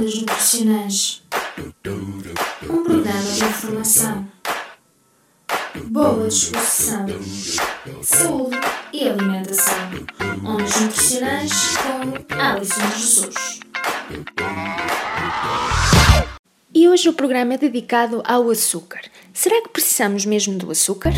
Ondas Nutricionais Um programa de informação, boa disposição, saúde e alimentação. Ondas Nutricionais com Alison Jesus. E hoje o programa é dedicado ao açúcar. Será que precisamos mesmo do açúcar?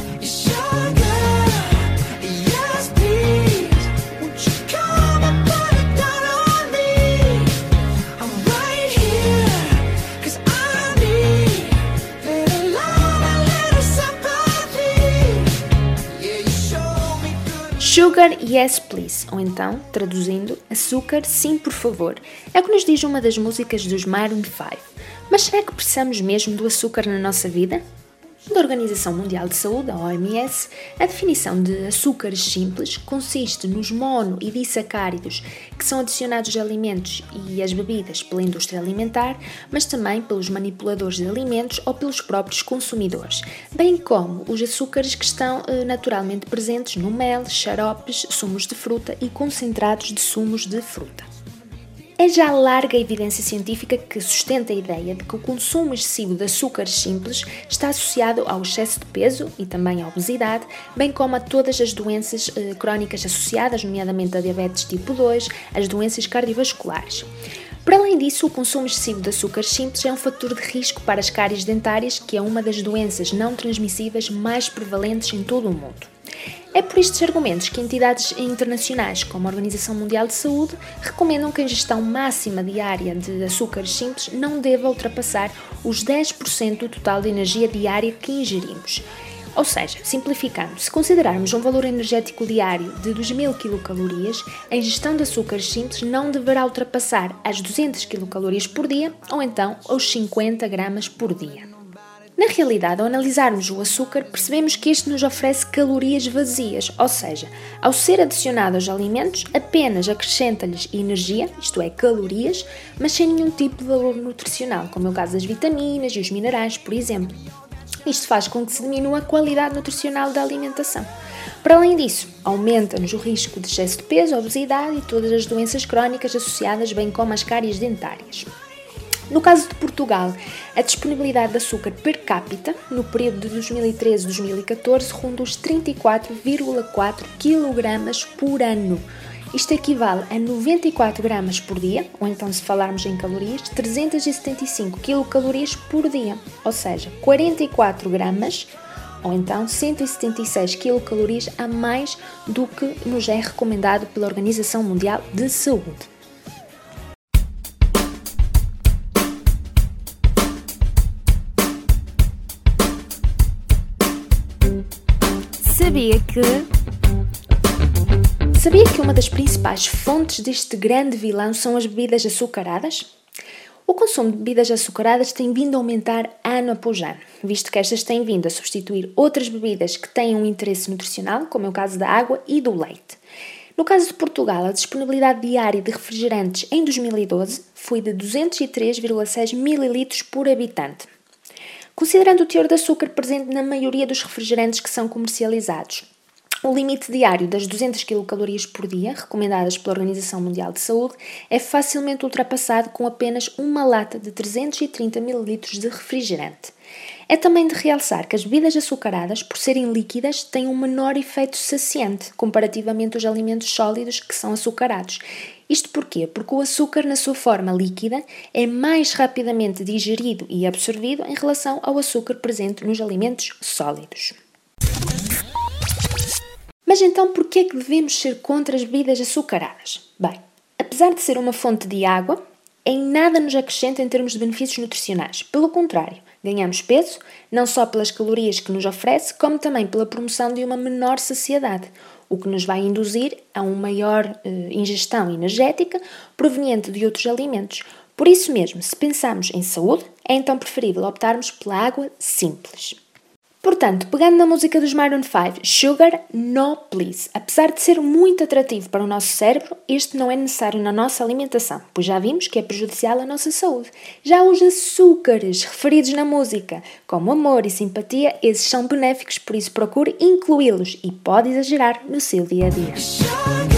Sugar Yes Please, ou então, traduzindo, açúcar sim por favor, é o que nos diz uma das músicas dos Maroon 5. Mas será que precisamos mesmo do açúcar na nossa vida? Da Organização Mundial de Saúde, a OMS, a definição de açúcares simples consiste nos mono e disacáridos que são adicionados a alimentos e às bebidas pela indústria alimentar, mas também pelos manipuladores de alimentos ou pelos próprios consumidores, bem como os açúcares que estão eh, naturalmente presentes no mel, xaropes, sumos de fruta e concentrados de sumos de fruta. É já larga evidência científica que sustenta a ideia de que o consumo excessivo de açúcares simples está associado ao excesso de peso e também à obesidade, bem como a todas as doenças eh, crónicas associadas, nomeadamente a diabetes tipo 2, as doenças cardiovasculares. Para além disso, o consumo excessivo de açúcares simples é um fator de risco para as cáries dentárias, que é uma das doenças não transmissíveis mais prevalentes em todo o mundo. É por estes argumentos que entidades internacionais, como a Organização Mundial de Saúde, recomendam que a ingestão máxima diária de açúcares simples não deva ultrapassar os 10% do total de energia diária que ingerimos. Ou seja, simplificando, se considerarmos um valor energético diário de 2000 kcal, a ingestão de açúcares simples não deverá ultrapassar as 200 kcal por dia ou então os 50 gramas por dia. Na realidade, ao analisarmos o açúcar, percebemos que este nos oferece calorias vazias, ou seja, ao ser adicionado aos alimentos, apenas acrescenta-lhes energia, isto é, calorias, mas sem nenhum tipo de valor nutricional, como é o caso das vitaminas e os minerais, por exemplo. Isto faz com que se diminua a qualidade nutricional da alimentação. Para além disso, aumenta-nos o risco de excesso de peso, obesidade e todas as doenças crónicas associadas, bem como as cáries dentárias. No caso de Portugal, a disponibilidade de açúcar per capita no período de 2013-2014 ronda os 34,4 kg por ano. Isto equivale a 94 gramas por dia, ou então, se falarmos em calorias, 375 quilocalorias por dia, ou seja, 44 gramas ou então 176 quilocalorias a mais do que nos é recomendado pela Organização Mundial de Saúde. Sabia que. Sabia que uma das principais fontes deste grande vilão são as bebidas açucaradas? O consumo de bebidas açucaradas tem vindo a aumentar ano após ano, visto que estas têm vindo a substituir outras bebidas que têm um interesse nutricional, como é o caso da água e do leite. No caso de Portugal, a disponibilidade diária de refrigerantes em 2012 foi de 203,6 ml por habitante, Considerando o teor de açúcar presente na maioria dos refrigerantes que são comercializados, o limite diário das 200 kcal por dia, recomendadas pela Organização Mundial de Saúde, é facilmente ultrapassado com apenas uma lata de 330 ml de refrigerante. É também de realçar que as bebidas açucaradas, por serem líquidas, têm um menor efeito saciante comparativamente aos alimentos sólidos que são açucarados isto porquê? Porque o açúcar, na sua forma líquida, é mais rapidamente digerido e absorvido em relação ao açúcar presente nos alimentos sólidos. Mas então, por que é que devemos ser contra as bebidas açucaradas? Bem, apesar de ser uma fonte de água, em nada nos acrescenta em termos de benefícios nutricionais. Pelo contrário, ganhamos peso, não só pelas calorias que nos oferece, como também pela promoção de uma menor saciedade, o que nos vai induzir a uma maior eh, ingestão energética proveniente de outros alimentos. Por isso mesmo, se pensamos em saúde, é então preferível optarmos pela água simples. Portanto, pegando na música dos Maroon 5, Sugar No Please. Apesar de ser muito atrativo para o nosso cérebro, este não é necessário na nossa alimentação, pois já vimos que é prejudicial à nossa saúde. Já os açúcares referidos na música, como amor e simpatia, esses são benéficos, por isso procure incluí-los e pode exagerar no seu dia a dia.